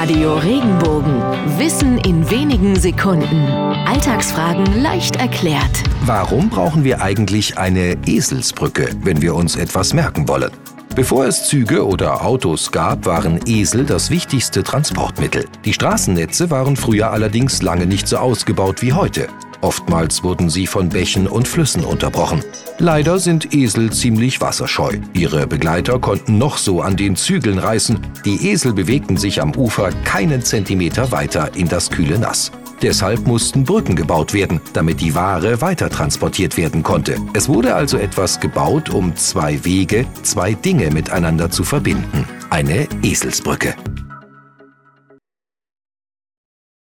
Radio Regenbogen. Wissen in wenigen Sekunden. Alltagsfragen leicht erklärt. Warum brauchen wir eigentlich eine Eselsbrücke, wenn wir uns etwas merken wollen? Bevor es Züge oder Autos gab, waren Esel das wichtigste Transportmittel. Die Straßennetze waren früher allerdings lange nicht so ausgebaut wie heute. Oftmals wurden sie von Bächen und Flüssen unterbrochen. Leider sind Esel ziemlich wasserscheu. Ihre Begleiter konnten noch so an den Zügeln reißen. Die Esel bewegten sich am Ufer keinen Zentimeter weiter in das kühle Nass. Deshalb mussten Brücken gebaut werden, damit die Ware weiter transportiert werden konnte. Es wurde also etwas gebaut, um zwei Wege, zwei Dinge miteinander zu verbinden. Eine Eselsbrücke.